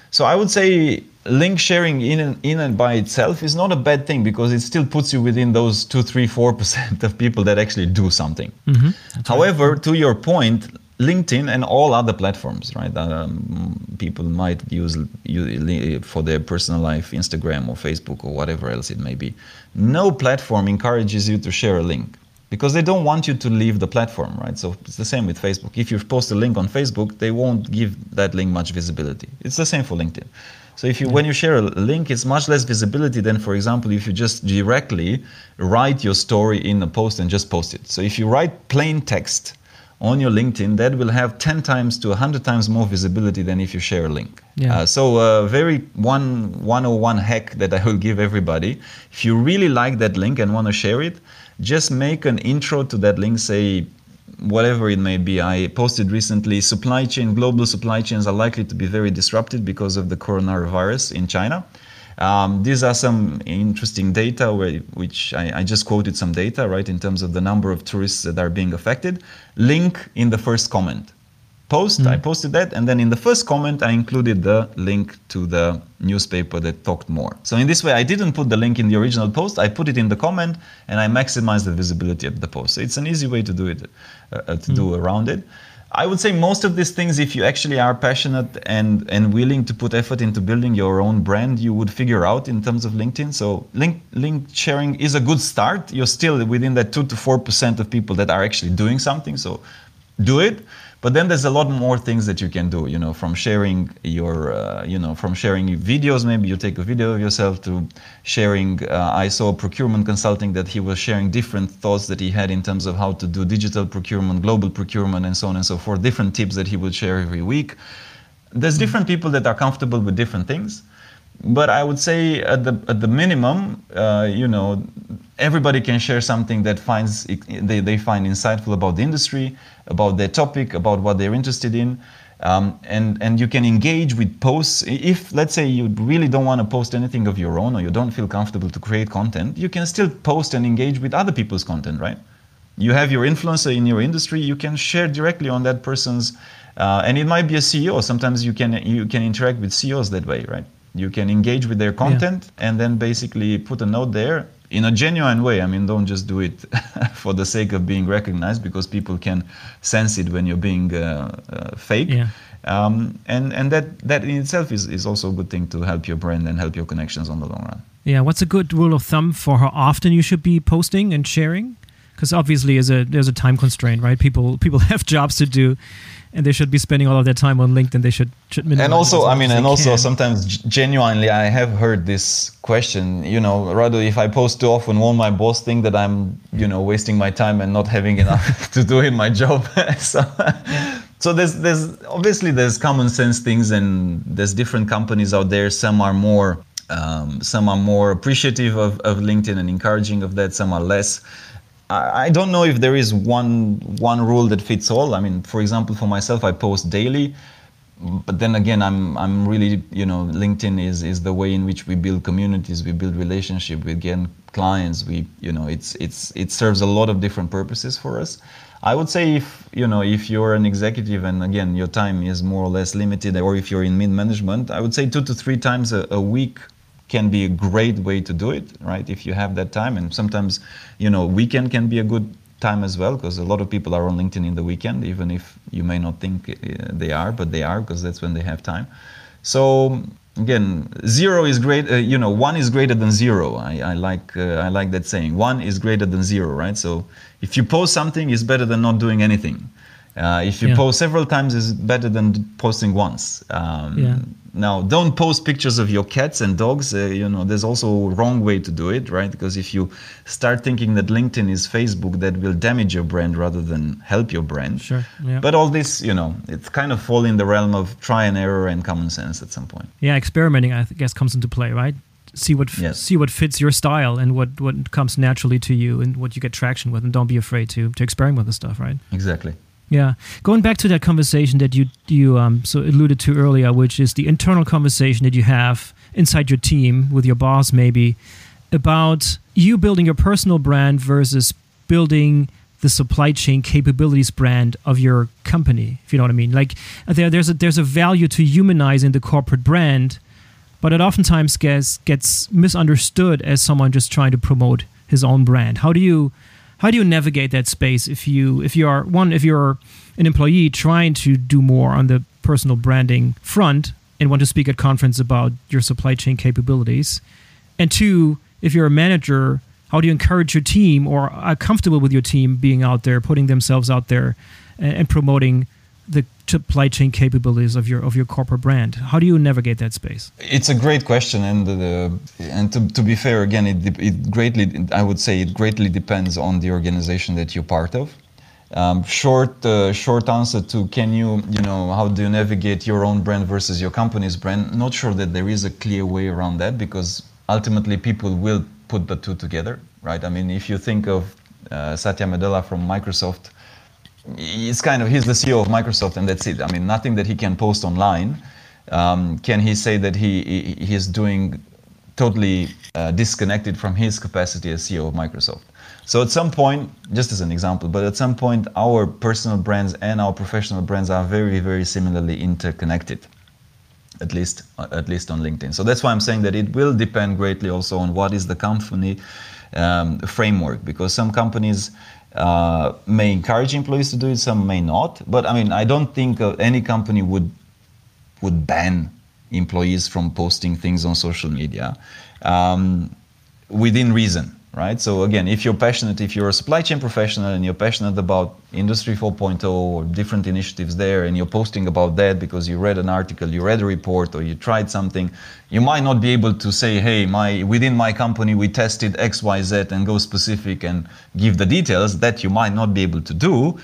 So I would say link sharing in and, in and by itself is not a bad thing because it still puts you within those two, three, four percent of people that actually do something. Mm-hmm. However, right. to your point, LinkedIn and all other platforms, right? Um, people might use, use for their personal life Instagram or Facebook or whatever else it may be. No platform encourages you to share a link because they don't want you to leave the platform, right? So it's the same with Facebook. If you post a link on Facebook, they won't give that link much visibility. It's the same for LinkedIn. So if you yeah. when you share a link, it's much less visibility than, for example, if you just directly write your story in a post and just post it. So if you write plain text on your LinkedIn, that will have 10 times to 100 times more visibility than if you share a link. Yeah. Uh, so a uh, very one 101 hack that I will [laughs] give everybody. If you really like that link and want to share it, just make an intro to that link, say whatever it may be. I posted recently supply chain, global supply chains are likely to be very disrupted because of the coronavirus in China. Um, these are some interesting data where, which I, I, just quoted some data, right, in terms of the number of tourists that are being affected. Link in the first comment post. Mm. I posted that, and then in the first comment, I included the link to the newspaper that talked more. So in this way, I didn't put the link in the original post. I put it in the comment, and I maximized the visibility of the post. So it's an easy way to do it, uh, uh to mm. do around it. I would say most of these things, if you actually are passionate and, and willing to put effort into building your own brand, you would figure out in terms of LinkedIn. So link link sharing is a good start. You're still within that two to four percent of people that are actually doing something. So do it. But then there's a lot more things that you can do, you know, from sharing your, uh, you know, from sharing videos. Maybe you take a video of yourself to sharing. Uh, I saw procurement consulting that he was sharing different thoughts that he had in terms of how to do digital procurement, global procurement, and so on and so forth. Different tips that he would share every week. There's different people that are comfortable with different things but I would say at the at the minimum, uh, you know, everybody can share something that finds they, they find insightful about the industry, about their topic, about what they're interested in. Um, and and you can engage with posts. If let's say you really don't want to post anything of your own, or you don't feel comfortable to create content, you can still post and engage with other people's content, right? You have your influencer in your industry. You can share directly on that person's, uh, and it might be a CEO. Sometimes you can you can interact with CEOs that way, right? You can engage with their content yeah. and then basically put a note there in a genuine way. I mean, don't just do it [laughs] for the sake of being recognized because people can sense it when you're being uh, uh, fake. Yeah. Um, and and that that in itself is, is also a good thing to help your brand and help your connections on the long run. Yeah. What's a good rule of thumb for how often you should be posting and sharing? Because obviously, as a there's a time constraint, right? People people [laughs] have jobs to do and they should be spending all of their time on LinkedIn. They should, should and also, I mean, and also can. sometimes genuinely, I have heard this question. You know, rather if I post too often, won't my boss think that I'm, you know, wasting my time and not having enough [laughs] to do in my job? [laughs] so, so there's there's obviously there's common sense things, and there's different companies out there. Some are more um, some are more appreciative of, of LinkedIn and encouraging of that. Some are less. I don't know if there is one one rule that fits all. I mean, for example, for myself, I post daily, but then again, I'm I'm really you know LinkedIn is is the way in which we build communities, we build relationship, we get clients. We you know it's it's it serves a lot of different purposes for us. I would say if you know if you're an executive and again your time is more or less limited, or if you're in mid management, I would say two to three times a, a week can be a great way to do it, right? If you have that time, and sometimes, you know, weekend can be a good time as well because a lot of people are on LinkedIn in the weekend, even if you may not think uh, they are, but they are because that's when they have time. So again, zero is great. Uh, you know, one is greater than zero. I, I like uh, I like that saying. One is greater than zero, right? So if you post something, it's better than not doing anything. Uh, if you yeah. post several times, it's better than posting once. Um, yeah. Now, don't post pictures of your cats and dogs. Uh, you know, there's also a wrong way to do it, right? Because if you start thinking that LinkedIn is Facebook, that will damage your brand rather than help your brand. Sure. Yeah. But all this, you know, it's kind of fall in the realm of try and error and common sense at some point. Yeah, experimenting, I guess, comes into play, right? See what yes. see what fits your style and what what comes naturally to you and what you get traction with, and don't be afraid to to experiment with the stuff, right? Exactly. Yeah, going back to that conversation that you you um, so alluded to earlier, which is the internal conversation that you have inside your team with your boss, maybe about you building your personal brand versus building the supply chain capabilities brand of your company. If you know what I mean, like there, there's a there's a value to humanizing the corporate brand, but it oftentimes gets gets misunderstood as someone just trying to promote his own brand. How do you how do you navigate that space if you if you are one if you're an employee trying to do more on the personal branding front and want to speak at conference about your supply chain capabilities? And two if you're a manager how do you encourage your team or are comfortable with your team being out there putting themselves out there and, and promoting the supply chain capabilities of your of your corporate brand? How do you navigate that space? It's a great question, and uh, and to, to be fair, again, it, it greatly I would say it greatly depends on the organization that you're part of. Um, short uh, short answer to can you you know how do you navigate your own brand versus your company's brand? Not sure that there is a clear way around that because ultimately people will put the two together, right? I mean, if you think of uh, Satya Nadella from Microsoft it's kind of he's the CEO of Microsoft and that's it. I mean, nothing that he can post online. Um, can he say that he, he he's doing totally uh, disconnected from his capacity as CEO of Microsoft? So at some point, just as an example, but at some point, our personal brands and our professional brands are very, very similarly interconnected. At least, uh, at least on LinkedIn. So that's why I'm saying that it will depend greatly also on what is the company um, framework, because some companies uh, may encourage employees to do it, some may not. But I mean, I don't think uh, any company would would ban employees from posting things on social media um, within reason. Right? So again, if you're passionate, if you're a supply chain professional and you're passionate about Industry 4.0 or different initiatives there, and you're posting about that because you read an article, you read a report, or you tried something, you might not be able to say, "Hey, my within my company we tested X, Y, Z," and go specific and give the details. That you might not be able to do,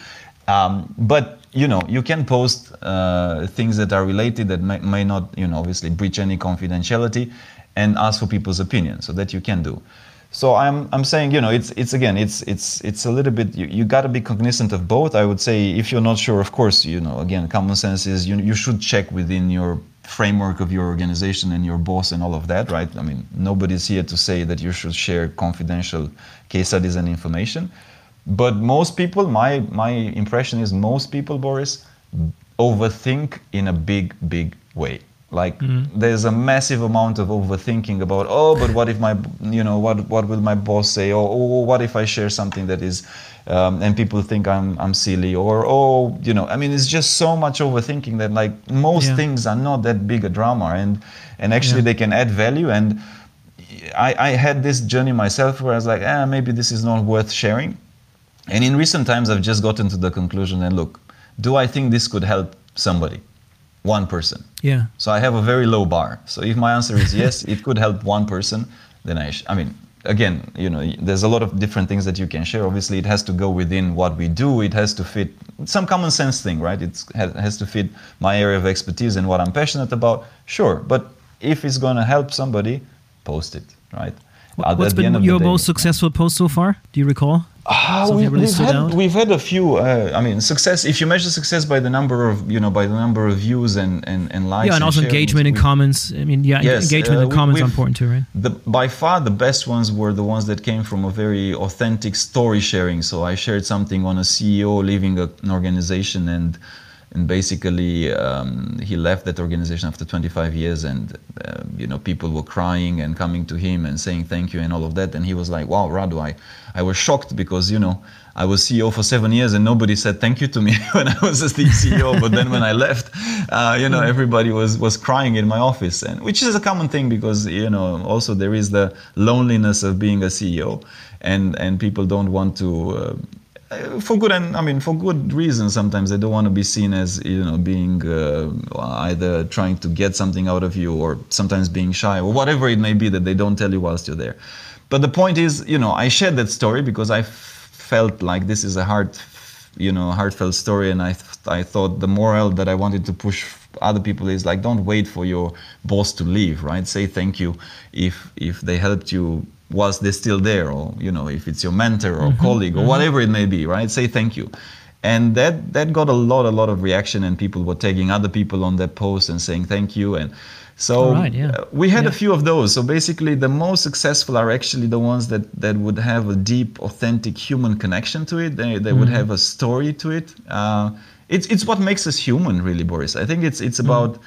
um, but you know you can post uh, things that are related that may, may not, you know, obviously breach any confidentiality, and ask for people's opinion. So that you can do. So I'm, I'm saying, you know, it's, it's again, it's, it's, it's a little bit, you, you got to be cognizant of both. I would say if you're not sure, of course, you know, again, common sense is you, you should check within your framework of your organization and your boss and all of that, right? I mean, nobody's here to say that you should share confidential case studies and information. But most people, my, my impression is most people, Boris, overthink in a big, big way. Like mm-hmm. there's a massive amount of overthinking about oh, but what if my you know what what will my boss say? Or oh, what if I share something that is um, and people think I'm I'm silly or oh you know I mean it's just so much overthinking that like most yeah. things are not that big a drama and and actually yeah. they can add value and I, I had this journey myself where I was like ah eh, maybe this is not worth sharing and in recent times I've just gotten to the conclusion and look do I think this could help somebody one person. Yeah. So I have a very low bar. So if my answer is yes, it could help one person, then I, sh- I mean, again, you know, there's a lot of different things that you can share. Obviously, it has to go within what we do. It has to fit some common sense thing, right? It has to fit my area of expertise and what I'm passionate about. Sure, but if it's going to help somebody, post it, right? What's been your most successful post so far? Do you recall? Uh, we, have had, we've had a few. Uh, I mean, success. If you measure success by the number of, you know, by the number of views and and, and likes. Yeah, and, and also engagement and comments. I mean, yeah, yes, engagement uh, and comments are important too, right? The, by far, the best ones were the ones that came from a very authentic story sharing. So I shared something on a CEO leaving a, an organization and and basically um, he left that organization after 25 years and uh, you know people were crying and coming to him and saying thank you and all of that. And he was like wow Radu I, I was shocked because you know I was CEO for seven years and nobody said thank you to me [laughs] when I was the CEO but then when I left uh, you know everybody was was crying in my office. And which is a common thing because you know also there is the loneliness of being a CEO and and people don't want to uh, uh, for good and I mean for good reasons. Sometimes they don't want to be seen as you know being uh, either trying to get something out of you or sometimes being shy or whatever it may be that they don't tell you whilst you're there. But the point is, you know, I shared that story because I felt like this is a heart, you know, heartfelt story, and I th- I thought the moral that I wanted to push other people is like don't wait for your boss to leave, right? Say thank you if if they helped you whilst they're still there, or you know, if it's your mentor or mm-hmm. colleague or mm-hmm. whatever it may be, right? Say thank you. And that that got a lot, a lot of reaction, and people were tagging other people on that post and saying thank you. And so right, yeah. uh, we had yeah. a few of those. So basically, the most successful are actually the ones that that would have a deep, authentic human connection to it. They they mm-hmm. would have a story to it. Uh, it's it's what makes us human, really, Boris. I think it's it's mm-hmm. about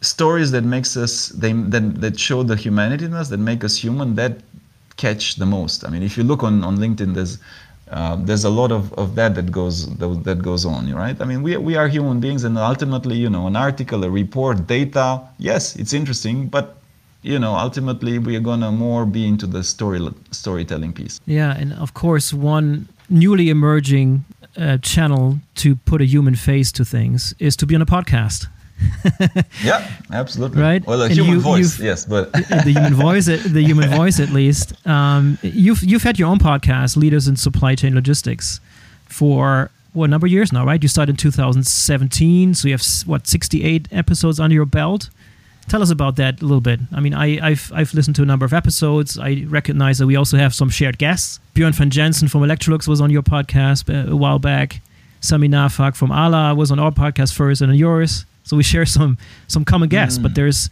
stories that makes us they that, that show the humanity in us that make us human that catch the most. I mean, if you look on, on LinkedIn, there's uh, there's a lot of, of that that goes that goes on, right? I mean, we, we are human beings, and ultimately, you know, an article, a report, data, yes, it's interesting, but you know, ultimately, we are gonna more be into the story storytelling piece. Yeah, and of course, one newly emerging uh, channel to put a human face to things is to be on a podcast. [laughs] yeah, absolutely. Right. Well, the and human you, voice, yes, but [laughs] the human voice, the human [laughs] voice, at least. Um, you've you've had your own podcast, Leaders in Supply Chain Logistics, for what number of years now, right? You started in 2017, so you have what 68 episodes under your belt. Tell us about that a little bit. I mean, I, have I've listened to a number of episodes. I recognize that we also have some shared guests. Björn van Jensen from Electrolux was on your podcast uh, a while back. Sami Naffakh from Arla was on our podcast first and on yours. So we share some some common guests, mm. but there's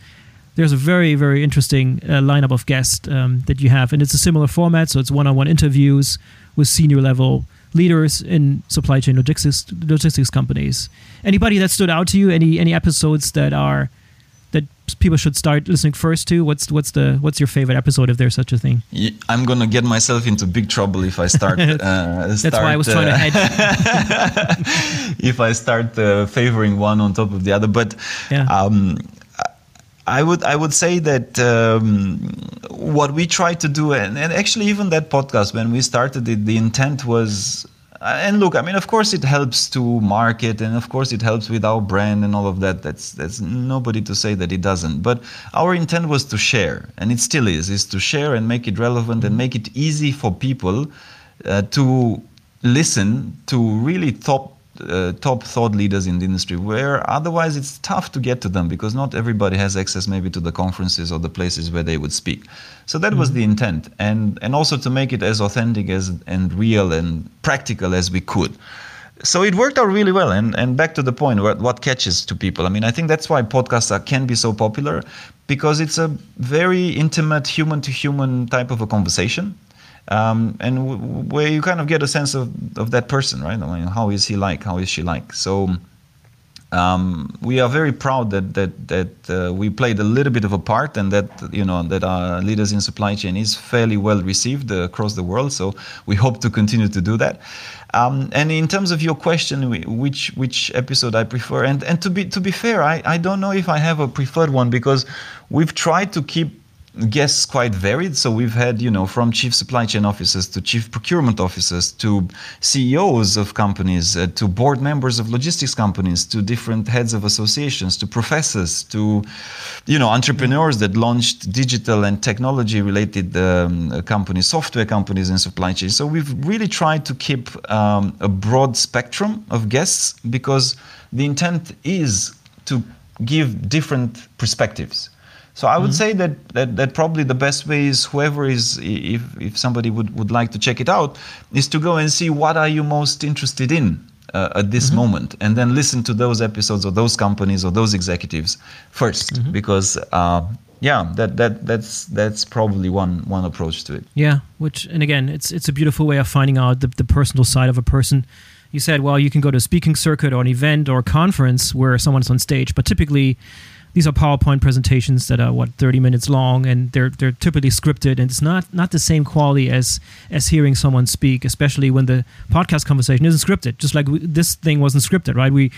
there's a very very interesting uh, lineup of guests um, that you have, and it's a similar format. So it's one-on-one interviews with senior level leaders in supply chain logistics logistics companies. Anybody that stood out to you? Any any episodes that are people should start listening first to? What's what's the what's your favorite episode if there's such a thing? I'm gonna get myself into big trouble if I start. [laughs] Uh, That's start, why I was uh, trying to hedge. [laughs] if I start uh, favoring one on top of the other, but yeah. um, I would I would say that um, what we try to do, and, and actually even that podcast when we started it, the intent was uh, and look, I mean, of course, it helps to market, and of course, it helps with our brand and all of that. That's that's nobody to say that it doesn't. But our intent was to share, and it still is, is to share and make it relevant and make it easy for people uh, to listen to really top uh, top thought leaders in the industry where otherwise it's tough to get to them because not everybody has access maybe to the conferences or the places where they would speak. So that mm-hmm. was the intent. And and also to make it as authentic as and real and practical as we could. So it worked out really well. And, and back to the point what, what catches to people. I mean i think that's why podcasts are, can be so popular because it's a very intimate human to human type of a conversation um, and where you kind of get a sense of, of that person, right? I mean, how is he like? How is she like? So um, we are very proud that that that uh, we played a little bit of a part, and that you know that our leaders in supply chain is fairly well received uh, across the world. So we hope to continue to do that. Um, and in terms of your question, which which episode I prefer, and and to be to be fair, I, I don't know if I have a preferred one because we've tried to keep guests quite varied. So we've had, you know, from chief supply chain officers to chief procurement officers to CEOs of companies uh, to board members of logistics companies to different heads of associations to professors to, you know, entrepreneurs that launched digital and technology related um, companies, software companies in supply chain. So we've really tried to keep um, a broad spectrum of guests because the intent is to give different perspectives. So I would mm-hmm. say that, that that probably the best way is whoever is if if somebody would, would like to check it out is to go and see what are you most interested in uh, at this mm-hmm. moment and then listen to those episodes or those companies or those executives 1st mm-hmm. because uh, yeah that that that's that's probably one one approach to it yeah which and again it's it's a beautiful way of finding out the, the personal side of a person you said well you can go to a speaking circuit or an event or a conference where someone's on stage but typically these are PowerPoint presentations that are what 30 minutes long, and they're they're typically scripted, and it's not not the same quality as as hearing someone speak, especially when the podcast conversation isn't scripted. Just like we, this thing wasn't scripted, right? We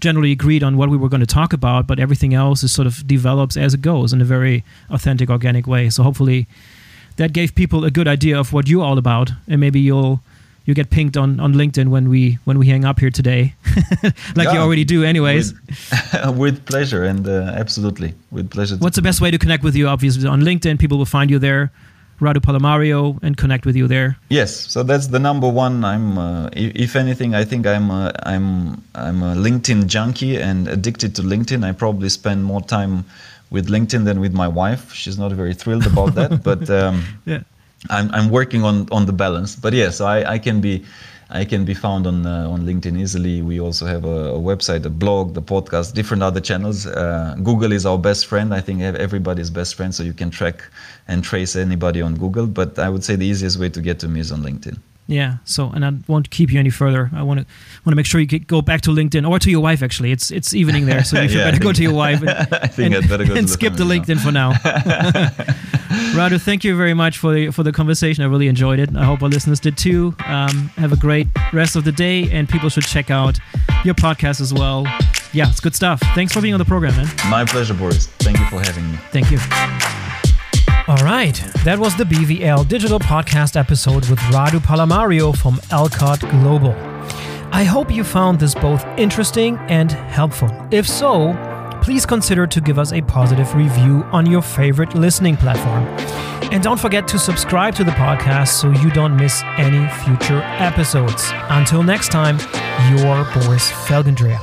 generally agreed on what we were going to talk about, but everything else is sort of develops as it goes in a very authentic, organic way. So hopefully, that gave people a good idea of what you're all about, and maybe you'll you get pinged on, on LinkedIn when we when we hang up here today, [laughs] like yeah, you already do, anyways. With, [laughs] with pleasure and uh, absolutely with pleasure. What's the best way to connect with you? Obviously, on LinkedIn, people will find you there. Radu Palamariu and connect with you there. Yes, so that's the number one. I'm, uh, if anything, I think I'm, a, I'm, I'm a LinkedIn junkie and addicted to LinkedIn. I probably spend more time with LinkedIn than with my wife. She's not very thrilled about that, [laughs] but um, yeah. I'm, I'm working on, on the balance. But yes, yeah, so I, I can be I can be found on uh, on LinkedIn easily. We also have a, a, website, a blog, the podcast, different other channels. Uh, Google is our best friend. I think everybody's best friend, so you can track and trace anybody on Google. But I would say the easiest way to get to me is on LinkedIn. Yeah. So, and I won't keep you any further. I want to want to make sure you go back to LinkedIn or to your wife. Actually, it's it's evening there, so you [laughs] yeah, better go to your wife. And, [laughs] I think and, I'd better go and skip the LinkedIn now. for now. [laughs] Radu, thank you very much for the, for the conversation. I really enjoyed it. I hope our listeners did too. Um, have a great rest of the day, and people should check out your podcast as well. Yeah, it's good stuff. Thanks for being on the program, man. My pleasure, Boris. Thank you for having me. Thank you. All right, that was the BVL Digital Podcast episode with Radu Palamariu from Alcott Global. I hope you found this both interesting and helpful. If so, please consider to give us a positive review on your favorite listening platform. And don't forget to subscribe to the podcast so you don't miss any future episodes. Until next time, your Boris Felgendreher.